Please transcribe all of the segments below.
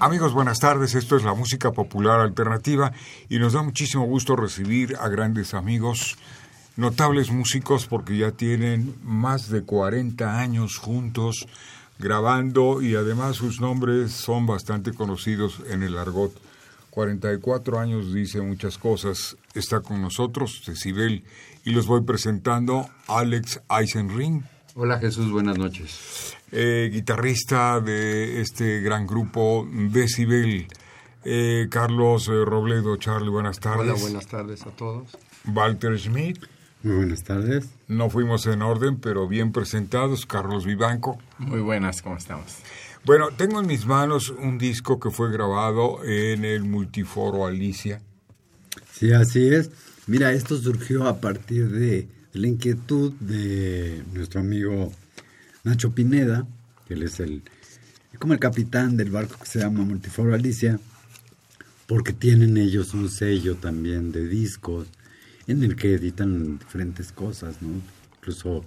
Amigos, buenas tardes. Esto es la música popular alternativa y nos da muchísimo gusto recibir a grandes amigos, notables músicos porque ya tienen más de 40 años juntos grabando y además sus nombres son bastante conocidos en el argot. 44 años dice muchas cosas. Está con nosotros Decibel y los voy presentando Alex Eisenring. Hola Jesús, buenas noches. Eh, guitarrista de este gran grupo Decibel. Eh, Carlos eh, Robledo, Charlie, buenas tardes. Hola, buenas tardes a todos. Walter Schmidt. Muy buenas tardes. No fuimos en orden, pero bien presentados. Carlos Vivanco. Muy buenas, ¿cómo estamos? Bueno, tengo en mis manos un disco que fue grabado en el Multiforo Alicia. Sí, así es. Mira, esto surgió a partir de la inquietud de nuestro amigo Nacho Pineda, que él es el como el capitán del barco que se llama Multiforo Alicia, porque tienen ellos un sello también de discos en el que editan diferentes cosas, ¿no? Incluso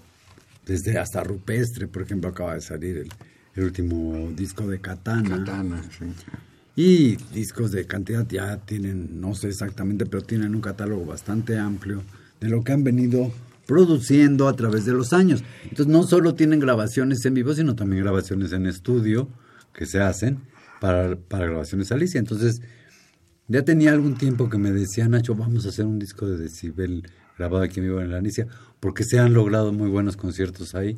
desde hasta rupestre, por ejemplo, acaba de salir el, el último disco de Katana. Katana, sí. Y discos de cantidad ya tienen, no sé exactamente, pero tienen un catálogo bastante amplio de lo que han venido produciendo a través de los años. Entonces no solo tienen grabaciones en vivo, sino también grabaciones en estudio que se hacen para, para grabaciones Alicia. Entonces ya tenía algún tiempo que me decía Nacho, vamos a hacer un disco de Decibel grabado aquí en vivo en la Alicia, porque se han logrado muy buenos conciertos ahí.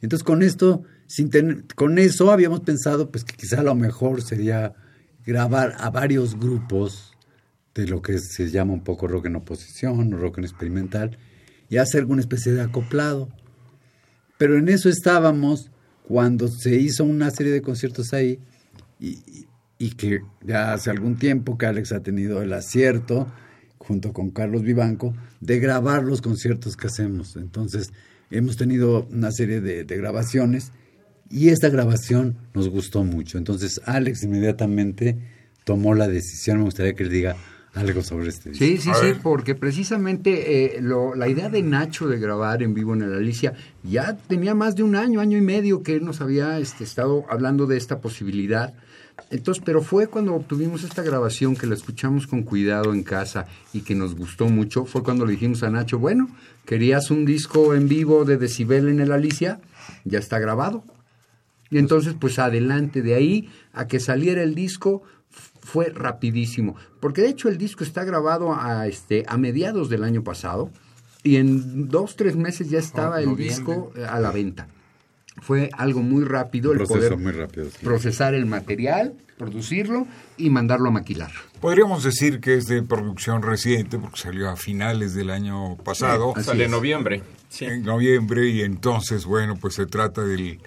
Entonces con esto, sin tener, con eso habíamos pensado pues que quizá lo mejor sería grabar a varios grupos de lo que se llama un poco rock en oposición o rock en experimental y hacer alguna especie de acoplado. Pero en eso estábamos cuando se hizo una serie de conciertos ahí y, y que ya hace algún tiempo que Alex ha tenido el acierto, junto con Carlos Vivanco, de grabar los conciertos que hacemos. Entonces, hemos tenido una serie de, de grabaciones y esta grabación nos gustó mucho. Entonces, Alex inmediatamente tomó la decisión, me gustaría que él diga algo sobre este disco. Sí, sí, sí, porque precisamente eh, lo, la idea de Nacho de grabar en vivo en el Alicia ya tenía más de un año, año y medio que él nos había este, estado hablando de esta posibilidad. Entonces, pero fue cuando obtuvimos esta grabación que la escuchamos con cuidado en casa y que nos gustó mucho, fue cuando le dijimos a Nacho, bueno, querías un disco en vivo de Decibel en el Alicia, ya está grabado. Y entonces, pues adelante de ahí a que saliera el disco fue rapidísimo, porque de hecho el disco está grabado a este a mediados del año pasado y en dos tres meses ya estaba oh, el disco a la venta fue algo muy rápido el poder muy rápido, sí. procesar el material, producirlo y mandarlo a maquilar. Podríamos decir que es de producción reciente porque salió a finales del año pasado. Sí, sale en noviembre. Sí. En noviembre y entonces, bueno, pues se trata del,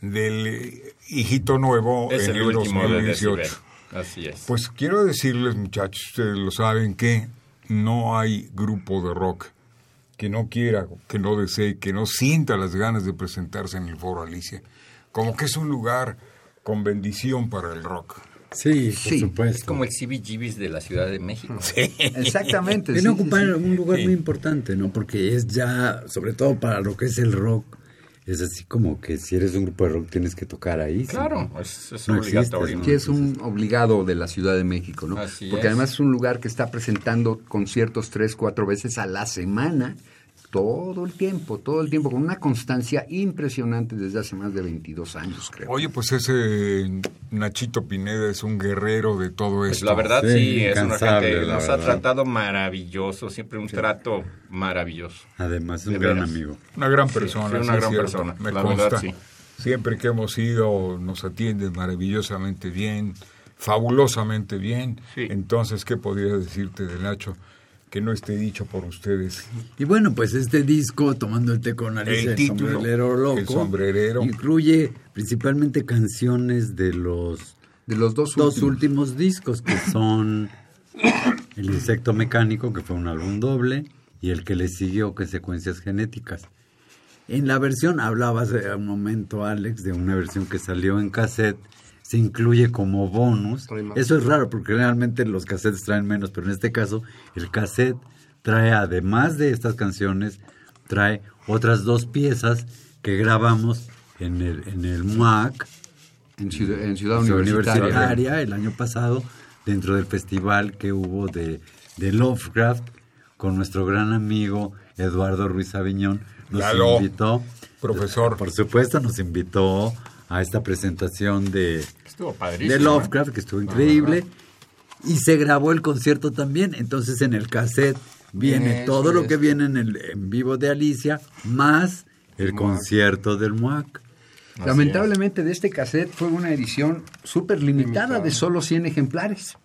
del hijito nuevo es en el, el último 2018. Así es. Pues quiero decirles, muchachos, ustedes lo saben, que no hay grupo de rock que no quiera, que no desee, que no sienta las ganas de presentarse en el Foro Alicia. Como que es un lugar con bendición para el rock. Sí, por Sí, supuesto. Es como el CBGBs de la Ciudad de México. Exactamente. Viene a sí, sí, ocupar sí. un lugar Sí. muy importante, ¿no? Porque es ya, sobre todo para lo que es el rock, es así como que si eres un grupo de rock tienes que tocar ahí. ¿sí? Claro, es, es No es un obligado de la Ciudad de México, ¿no? Así Porque es. además es un lugar que está presentando conciertos tres, cuatro veces a la semana, todo el tiempo, todo el tiempo, con una constancia impresionante desde hace más de 22 años, creo. Oye, pues ese Nachito Pineda es un guerrero de todo Pues esto. la verdad Sí, sí, es una gente, nos ha tratado maravilloso, siempre un trato maravilloso. Además, es un De gran veras. amigo. Una gran persona. sí, una gran cierto, persona, Me la consta. verdad, sí. Siempre que hemos ido nos atienden maravillosamente bien. fabulosamente bien. Sí. Entonces, ¿qué podría decirte de Nacho que no esté dicho por ustedes? Y bueno, pues este disco, Tomando el té con nariz, El el, título, sombrerero loco, El sombrerero. incluye principalmente canciones de los De los dos, dos últimos. últimos discos, que son El insecto mecánico, que fue un álbum doble, y el que le siguió, que es Secuencias Genéticas. En la versión, hablabas hace un momento, Alex, de una versión que salió en cassette, se incluye como bonus. Eso es raro, porque realmente los cassettes traen menos, pero en este caso, el cassette trae, además de estas canciones, trae otras dos piezas que grabamos en el, en el MUAC, En Ciudad, en Ciudad Ciudad Universitaria. Universitaria el año pasado dentro del festival que hubo de, de Lovecraft con nuestro gran amigo Eduardo Ruiz Aviñón. Nos Lalo, invitó, profesor. por supuesto, nos invitó a esta presentación de, de ¿eh? Lovecraft, que estuvo increíble. Y se grabó el concierto también. Entonces en el cassette viene todo lo es. que viene en el en vivo de Alicia, más el concierto del MUAC. Lamentablemente de este cassette fue una edición súper limitada de solo 100 ejemplares.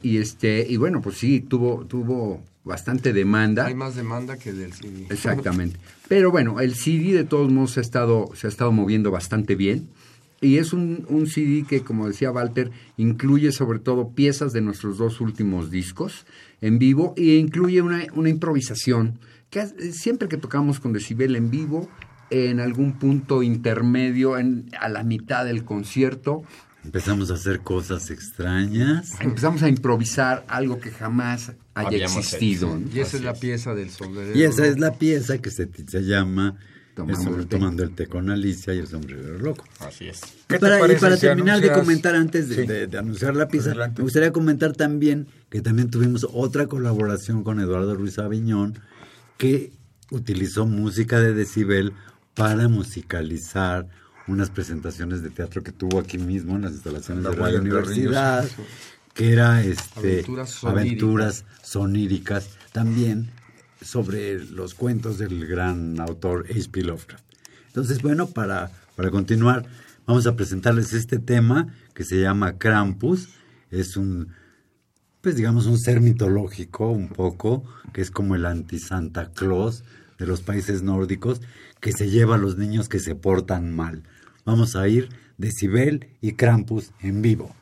Y este y bueno, pues sí, tuvo tuvo bastante demanda. Hay más demanda que del CD. Exactamente. Pero bueno, el CD de todos modos se ha estado, se ha estado moviendo bastante bien. Y es un, un CD que, como decía Walter, incluye sobre todo piezas de nuestros dos últimos discos en vivo e incluye una, una improvisación que siempre que tocamos con Decibel en vivo, en algún punto intermedio, en, a la mitad del concierto, Empezamos a hacer cosas extrañas. empezamos a improvisar algo que jamás haya Habíamos existido. Y esa Así es la pieza del sombrero. Y esa es la pieza que se, se llama Tomando el. Tomando el té con Alicia y el sombrero loco. Así es. ¿Qué Y te para, y parece para si terminar de comentar antes de, Sí. de- de anunciar la pieza, Adelante. me gustaría comentar también que también tuvimos otra colaboración con Eduardo Ruiz Aviñón que utilizó música de Decibel para musicalizar unas presentaciones de teatro que tuvo aquí mismo en las instalaciones La de de Universidad, que era este Aventuras soníricas. aventuras soníricas también sobre los cuentos del gran autor H.P. Lovecraft. Entonces, bueno, para, para continuar, vamos a presentarles este tema que se llama Krampus. Es un, pues digamos, un ser mitológico un poco, que es como el anti-Santa Claus de los países nórdicos, que se lleva a los niños que se portan mal. Vamos a ir Decibel y Krampus en vivo.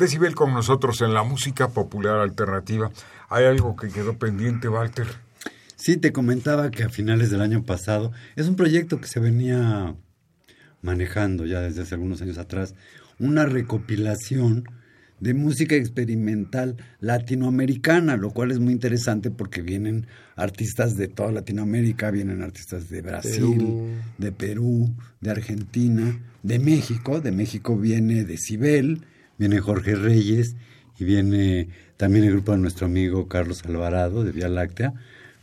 Decibel con nosotros en la música popular alternativa. ¿Hay algo que quedó pendiente, Walter? Sí, te comentaba que a finales del año pasado es un proyecto que se venía manejando ya desde hace algunos años atrás, una recopilación de música experimental latinoamericana, lo cual es muy interesante porque vienen artistas de toda Latinoamérica, vienen artistas de Brasil, Perú. de Perú, de Argentina, de México, de México viene Decibel, viene Jorge Reyes y viene también el grupo de nuestro amigo Carlos Alvarado de Vía Láctea,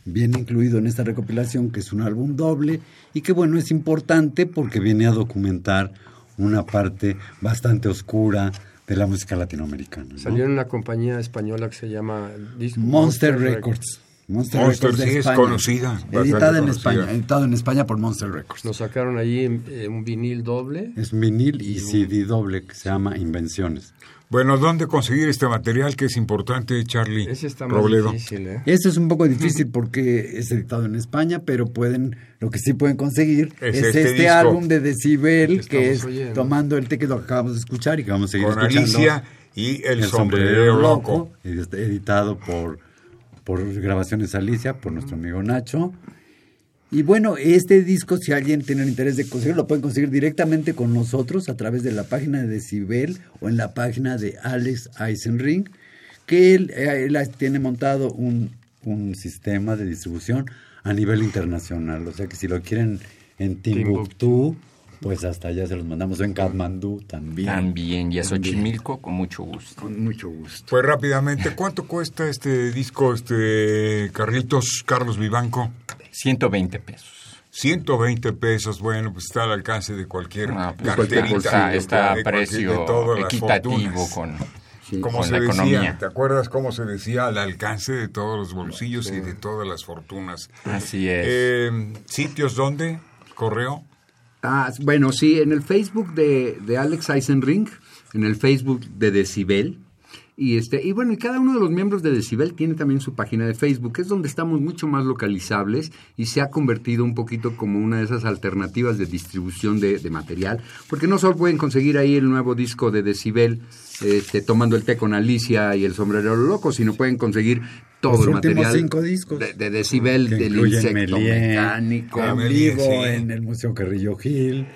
viene incluido en esta recopilación que es un álbum doble y que bueno, es importante porque viene a documentar una parte bastante oscura de la música latinoamericana. ¿no? Salió en una compañía española que se llama Monster Records. Monster, Monster, Records de sí, es conocida, Editada en conocida. España, editado en España por Monster Records. Nos sacaron allí eh, un vinil doble. Es vinil y CD doble que se llama Invenciones. Bueno, ¿dónde conseguir este material que es importante, Charlie Ese está más Robledo? difícil, ¿eh? Este es un poco difícil porque es editado en España, pero pueden, lo que sí pueden conseguir Es es, este este, álbum de Decibel, Que que es oyendo. tomando el té que lo acabamos de escuchar y que vamos a seguir Con escuchando. Alicia y El, Sombrerero Loco. y editado por, por Grabaciones Alicia, por nuestro amigo Nacho. Y bueno, este disco, si alguien tiene el interés de conseguirlo, lo pueden conseguir directamente con nosotros a través de la página de Decibel o en la página de Alex Eisenring, que él, eh, él tiene montado un, un sistema de distribución a nivel internacional. O sea que si lo quieren en Timbuktu, pues hasta allá se los mandamos. En Kathmandú también. También, y a Xochimilco con mucho gusto. Con mucho gusto. Pues rápidamente, ¿cuánto cuesta este disco, este Carlitos Carlos Vivanco? 120 pesos. 120 pesos, bueno, pues está al alcance de cualquier Ah, pues carterita, está, de está a precio de todas las equitativo fortunas. con, Como se la decía, economía. ¿te acuerdas cómo se decía? Al alcance de todos los bolsillos y de todas las fortunas. Así es. Eh, ¿Sitios dónde? ¿Correo? Ah, bueno, sí, en el Facebook de, de Alex Eisenring, en el Facebook de Decibel. Y, este, y bueno, y cada uno de los miembros de Decibel tiene también su página de Facebook, que es donde estamos mucho más localizables y se ha convertido un poquito como una de esas alternativas de distribución de, de material, porque no solo pueden conseguir ahí el nuevo disco de Decibel, este, tomando el té con Alicia y el sombrero loco, sino pueden conseguir todo Los el material cinco discos. de, de Decibel, que del insecto mecánico. En vivo sí. en el Museo Carrillo Gil.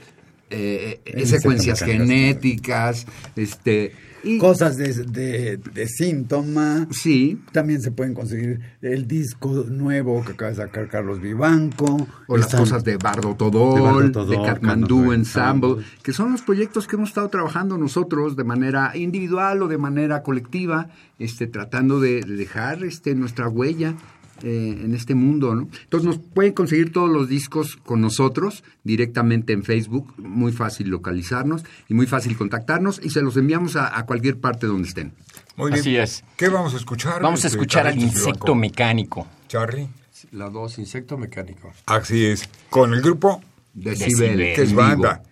eh, eh, secuencias genéticas, este y Cosas de, de, de síntoma. sí, También se pueden conseguir el disco nuevo que acaba de sacar Carlos Vivanco. o las cosas de Bardo Todol, de Bardo Todol, Ensemble, Ensemble. que son los proyectos que hemos estado trabajando nosotros de manera individual o de manera colectiva, este tratando de dejar este nuestra huella eh, en este mundo, ¿no? Entonces nos pueden conseguir todos los discos con nosotros directamente en Facebook, muy fácil localizarnos y muy fácil contactarnos y se los enviamos a, a cualquier parte donde estén. Muy bien. Así es. ¿Qué vamos a escuchar? Vamos a este, escuchar al insecto mecánico. Charlie. La 2, Insecto Mecánico. Así es. Con el grupo Decibel, Decibel. que es banda.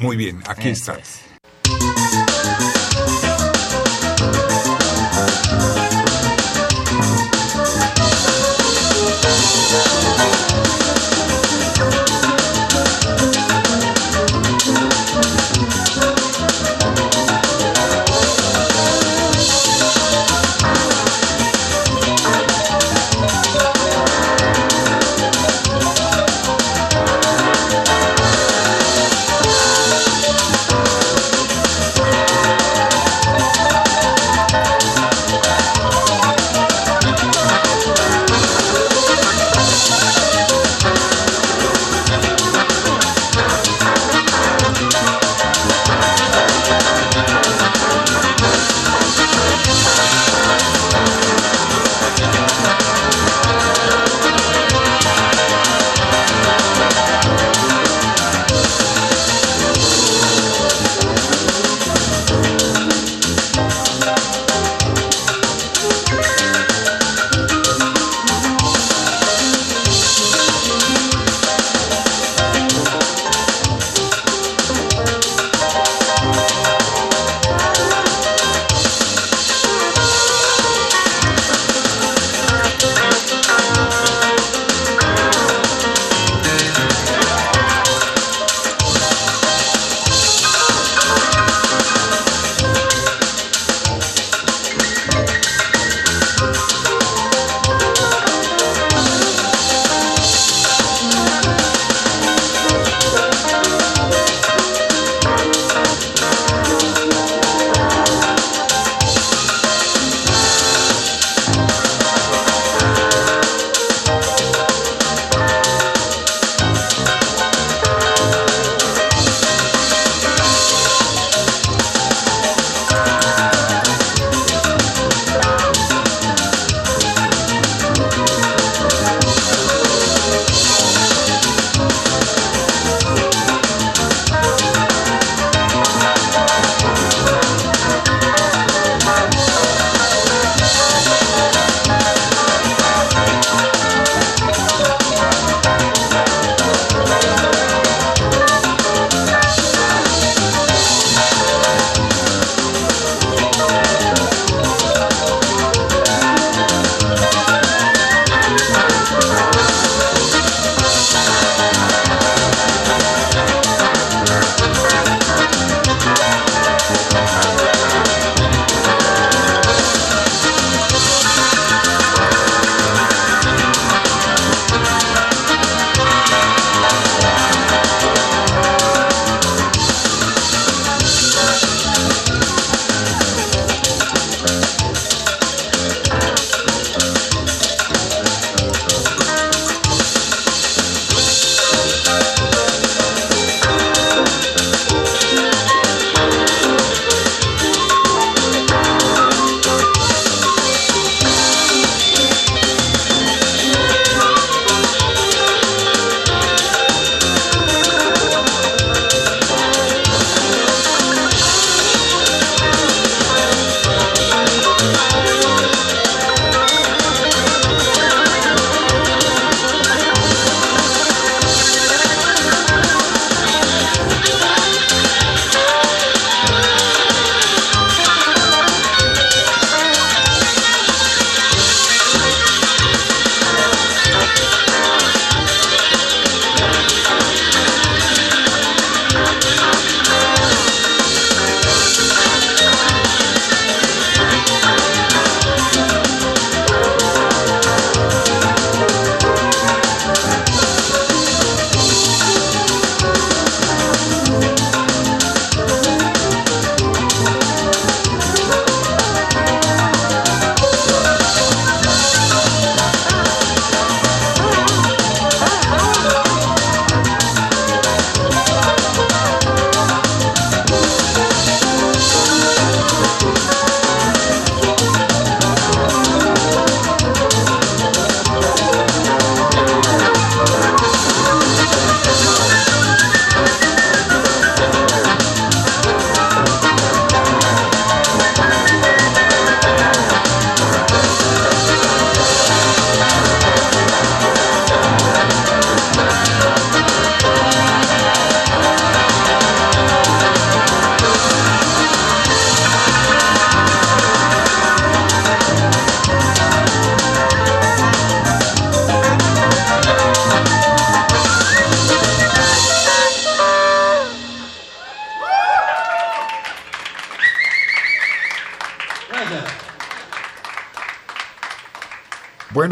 Muy bien, aquí Eso está.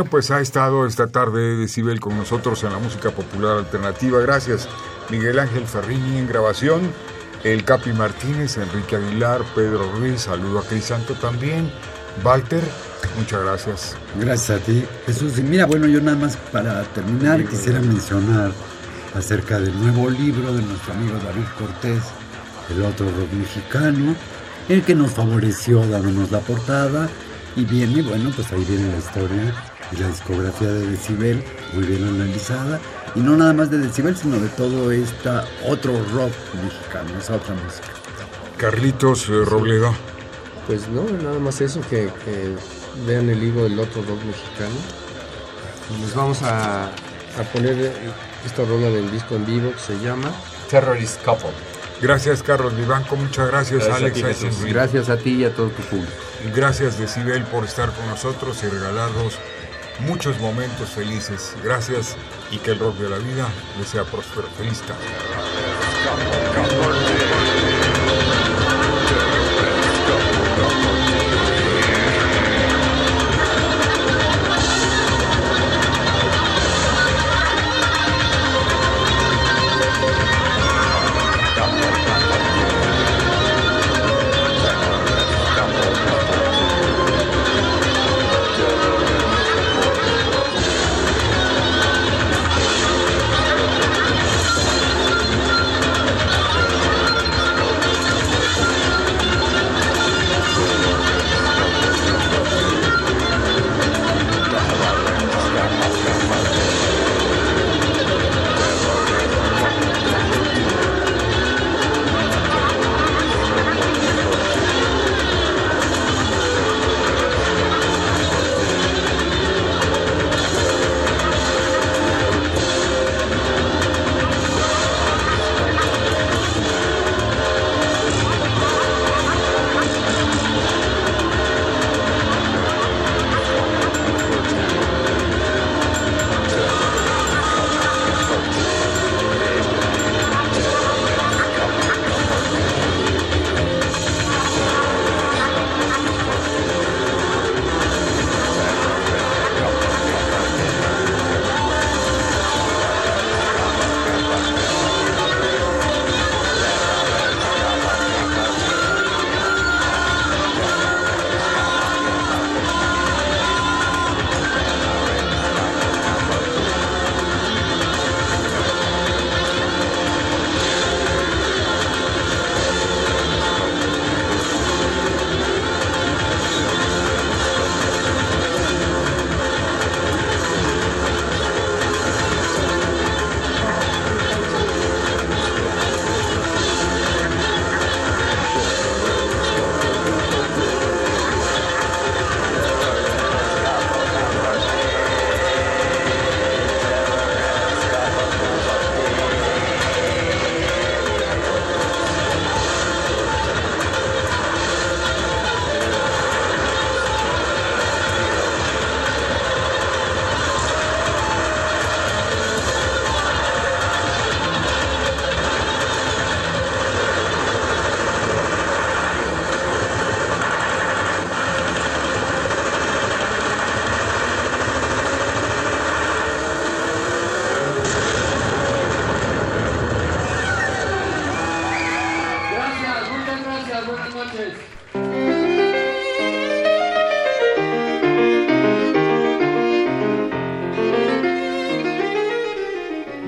Bueno, pues ha estado esta tarde Decibel con nosotros en la música popular alternativa. Gracias, Miguel Ángel Ferrini en grabación, el Capi Martínez, Enrique Aguilar, Pedro Ruiz, saludo a Crisanto también, Walter, muchas gracias. Gracias a ti, Jesús. Y mira, bueno, yo nada más para terminar quisiera mencionar acerca del nuevo libro de nuestro amigo David Cortés, El otro rock mexicano, el que nos favoreció dándonos la portada. Y viene, bueno, pues ahí viene la historia y la discografía de Decibel, muy bien analizada. Y no nada más de Decibel, sino de todo esta otro rock mexicano, esa otra música. Carlitos eh, Robledo. Pues no, nada más eso, que, que vean el libro del otro rock mexicano. Y les vamos a, a poner esta rola del disco en vivo que se llama Terrorist Couple. Gracias, Carlos Vivanco. Muchas gracias, Gracias a Alex. ti. Gracias a ti y a todo tu público. Gracias, Decibel, por estar con nosotros y regalarnos muchos momentos felices. Gracias y que el rock de la vida les sea próspero. Feliz.